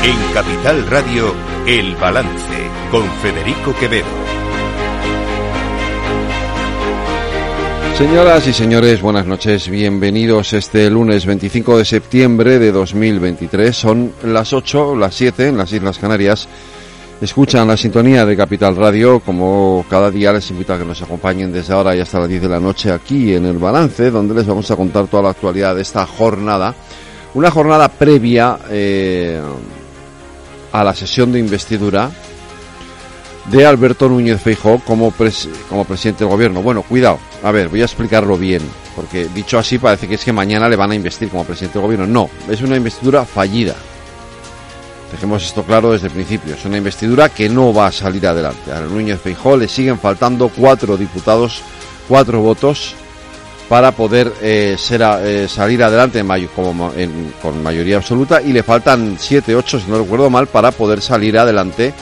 En Capital Radio, El Balance, con Federico Quevedo. Señoras y señores, buenas noches. Bienvenidos este lunes 25 de septiembre de 2023. Son las 8, las 7 en las Islas Canarias. Escuchan la sintonía de Capital Radio. Como cada día les invito a que nos acompañen desde ahora y hasta las 10 de la noche aquí en El Balance, donde les vamos a contar toda la actualidad de esta jornada. Una jornada previa eh, a la sesión de investidura de Alberto Núñez Feijóo como, como presidente del gobierno. Bueno, cuidado, a ver, voy a explicarlo bien, porque dicho así parece que es que mañana le van a investir como presidente del gobierno. No, es una investidura fallida. Dejemos esto claro desde el principio. Es una investidura que no va a salir adelante. A Núñez Feijóo le siguen faltando cuatro diputados, cuatro votos para poder eh, eh, salir adelante como con mayoría absoluta y le faltan siete, ocho, si no recuerdo mal, para poder salir adelante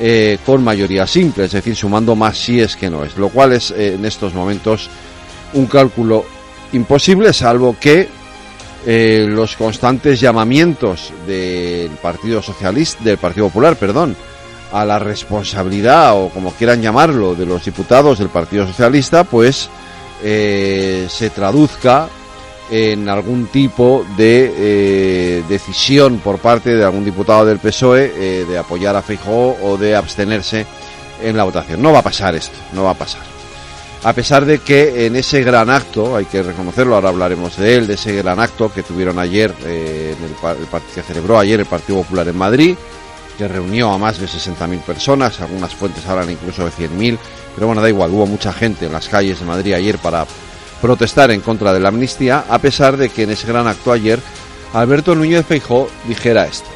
eh, con mayoría simple, es decir, sumando más si es que no es, lo cual es en estos momentos un cálculo imposible, salvo que los constantes llamamientos del Partido Socialista, del Partido Popular, perdón, a la responsabilidad o como quieran llamarlo de los diputados del Partido Socialista, pues se traduzca en algún tipo de eh, decisión por parte de algún diputado del PSOE eh, de apoyar a Feijóo o de abstenerse en la votación. No va a pasar esto, no va a pasar. A pesar de que en ese gran acto, hay que reconocerlo, ahora hablaremos de él, de ese gran acto que tuvieron ayer, eh, en el, el, que celebró ayer el Partido Popular en Madrid, que reunió a más de 60.000 personas, algunas fuentes hablan incluso de 100.000, pero bueno, da igual, hubo mucha gente en las calles de Madrid ayer para protestar en contra de la amnistía, a pesar de que en ese gran acto ayer Alberto Núñez Feijó dijera esto.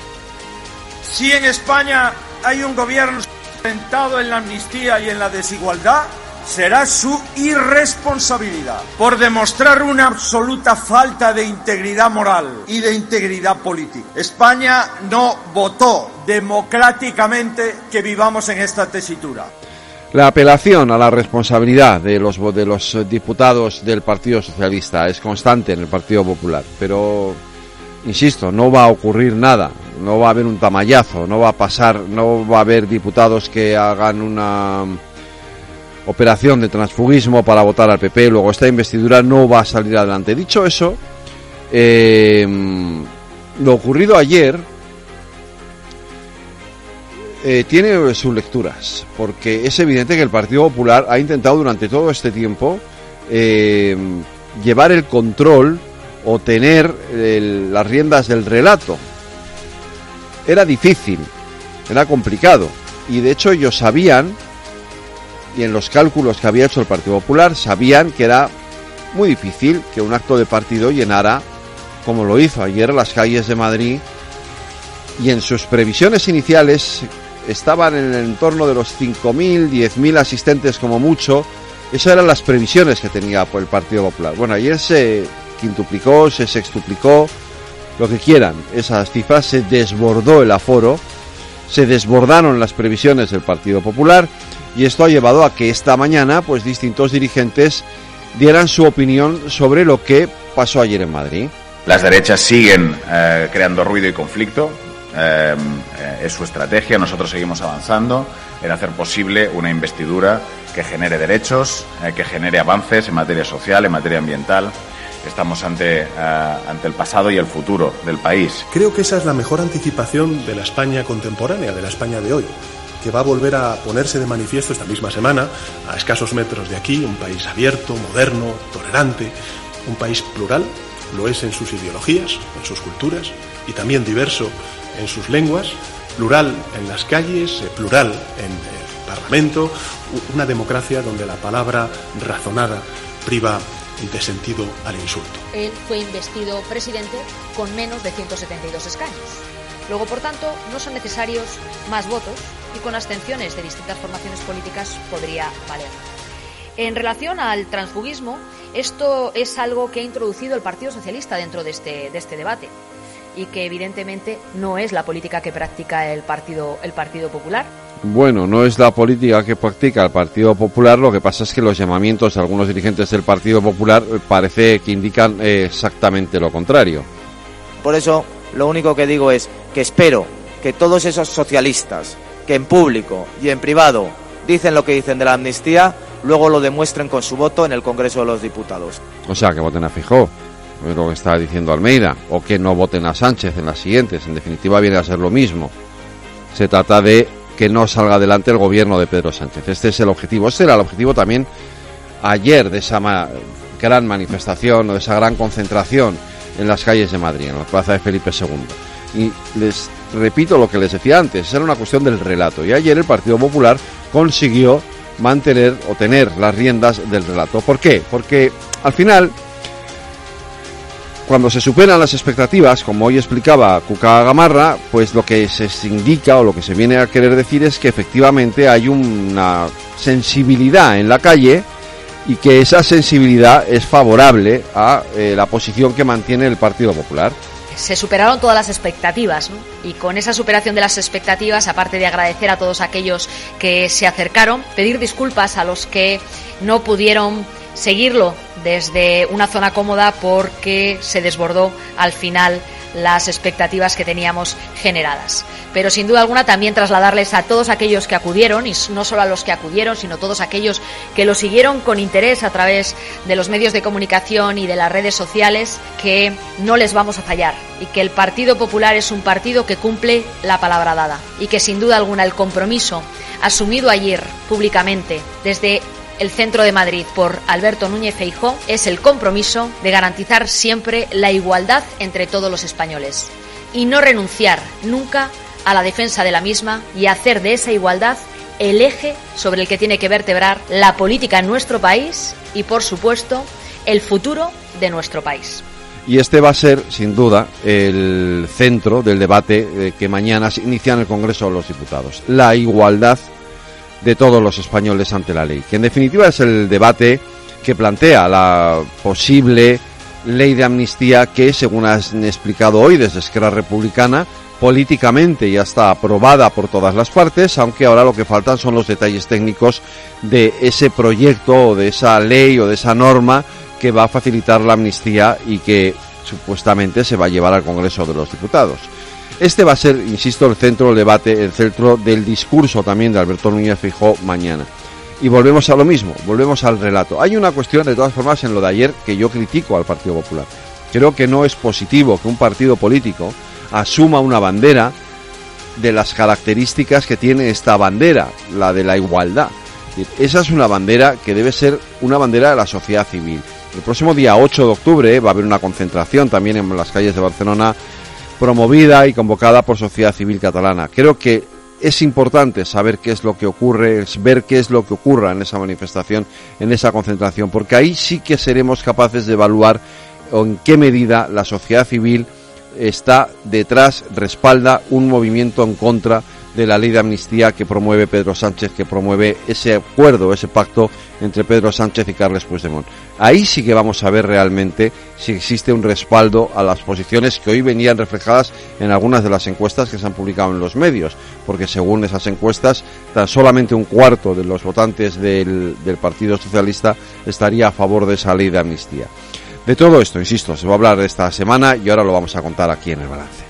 Si en España hay un gobierno sentado en la amnistía y en la desigualdad, será su irresponsabilidad por demostrar una absoluta falta de integridad moral y de integridad política. España no votó democráticamente que vivamos en esta tesitura. La apelación a la responsabilidad de los, de los diputados del Partido Socialista es constante en el Partido Popular, pero insisto, no va a ocurrir nada, no va a haber un tamallazo, no va a pasar, no va a haber diputados que hagan una operación de transfugismo para votar al PP, luego esta investidura no va a salir adelante. Dicho eso, eh, lo ocurrido ayer eh, tiene sus lecturas, porque es evidente que el Partido Popular ha intentado durante todo este tiempo eh, llevar el control o tener las riendas del relato. Era difícil, era complicado, y de hecho ellos sabían, y en los cálculos que había hecho el Partido Popular, sabían que era muy difícil que un acto de partido llenara, como lo hizo ayer, las calles de Madrid, y en sus previsiones iniciales estaban en el entorno de los 5.000, 10.000 asistentes como mucho. Esas eran las previsiones que tenía el Partido Popular. Bueno, ayer se quintuplicó, se sextuplicó, lo que quieran. Esas cifras se desbordó el aforo, se desbordaron las previsiones del Partido Popular y esto ha llevado a que esta mañana pues distintos dirigentes dieran su opinión sobre lo que pasó ayer en Madrid. Las derechas siguen eh, creando ruido y conflicto. Em, eh, es su estrategia. Nosotros seguimos avanzando en hacer posible una investidura que genere derechos, eh, que genere avances en materia social, en materia ambiental. Estamos ante, eh, ante el pasado y el futuro del país. Creo que esa es la mejor anticipación de la España contemporánea, de la España de hoy que va a volver a ponerse de manifiesto esta misma semana, a escasos metros de aquí, un país abierto, moderno, tolerante, un país plural, lo es en sus ideologías, en sus culturas, y también diverso en sus lenguas, plural en las calles, eh, plural en el Parlamento, una democracia donde la palabra razonada priva de sentido al insulto. Él fue investido presidente con menos de 172 escaños. Luego, por tanto, no son necesarios más votos y con abstenciones de distintas formaciones políticas podría valer. En relación al transfugismo, esto es algo que ha introducido el Partido Socialista dentro de este, de este debate y que evidentemente no es la política que practica el Partido, el Partido Popular. Bueno, no es la política que practica el Partido Popular, lo que pasa es que los llamamientos de algunos dirigentes del Partido Popular eh, parece que indican eh, exactamente lo contrario. Por eso, lo único que digo es que espero que todos esos socialistas que en público y en privado dicen lo que dicen de la amnistía, luego lo demuestren con su voto en el Congreso de los Diputados. O sea, que voten a Fijó, lo que está diciendo Almeida, o que no voten a Sánchez en las siguientes. En definitiva, viene a ser lo mismo. Se trata de que no salga adelante el gobierno de Pedro Sánchez. Este es el objetivo. Este era el objetivo también ayer de esa gran manifestación o de esa gran concentración en las calles de Madrid, en la plaza de Felipe II. Y les repito lo que les decía antes, era una cuestión del relato. Y ayer el Partido Popular consiguió mantener o tener las riendas del relato. ¿Por qué? Porque al final, cuando se superan las expectativas, como hoy explicaba Cuca Gamarra, pues lo que se indica o lo que se viene a querer decir es que efectivamente hay una sensibilidad en la calle y que esa sensibilidad es favorable a eh, la posición que mantiene el Partido Popular. Se superaron todas las expectativas y con esa superación de las expectativas, aparte de agradecer a todos aquellos que se acercaron, pedir disculpas a los que no pudieron seguirlo desde una zona cómoda porque se desbordó al final las expectativas que teníamos generadas. Pero sin duda alguna también trasladarles a todos aquellos que acudieron, y no solo a los que acudieron, sino todos aquellos que lo siguieron con interés a través de los medios de comunicación y de las redes sociales, que no les vamos a fallar y que el Partido Popular es un partido que cumple la palabra dada y que sin duda alguna el compromiso asumido ayer públicamente desde el centro de Madrid por Alberto Núñez Feijó es el compromiso de garantizar siempre la igualdad entre todos los españoles y no renunciar nunca a la defensa de la misma y hacer de esa igualdad el eje sobre el que tiene que vertebrar la política en nuestro país y, por supuesto, el futuro de nuestro país. Y este va a ser, sin duda, el centro del debate eh, que mañana se inicia en el Congreso de los Diputados. La igualdad de todos los españoles ante la ley, que en definitiva es el debate que plantea la posible ley de amnistía que, según han explicado hoy desde Esquerra Republicana, políticamente ya está aprobada por todas las partes, aunque ahora lo que faltan son los detalles técnicos de ese proyecto o de esa ley o de esa norma que va a facilitar la amnistía y que supuestamente se va a llevar al Congreso de los Diputados. Este va a ser, insisto, el centro del debate, el centro del discurso también de Alberto Núñez Fijó mañana. Y volvemos a lo mismo, volvemos al relato. Hay una cuestión, de todas formas, en lo de ayer que yo critico al Partido Popular. Creo que no es positivo que un partido político asuma una bandera de las características que tiene esta bandera, la de la igualdad. Esa es una bandera que debe ser una bandera de la sociedad civil. El próximo día 8 de octubre va a haber una concentración también en las calles de Barcelona promovida y convocada por Sociedad Civil Catalana. Creo que es importante saber qué es lo que ocurre, ver qué es lo que ocurra en esa manifestación, en esa concentración, porque ahí sí que seremos capaces de evaluar en qué medida la sociedad civil está detrás, respalda un movimiento en contra de la ley de amnistía que promueve Pedro Sánchez, que promueve ese acuerdo, ese pacto entre Pedro Sánchez y Carles Puigdemont. Ahí sí que vamos a ver realmente si existe un respaldo a las posiciones que hoy venían reflejadas en algunas de las encuestas que se han publicado en los medios, porque según esas encuestas, tan solamente un cuarto de los votantes del, del Partido Socialista estaría a favor de esa ley de amnistía. De todo esto, insisto, se va a hablar esta semana y ahora lo vamos a contar aquí en el balance.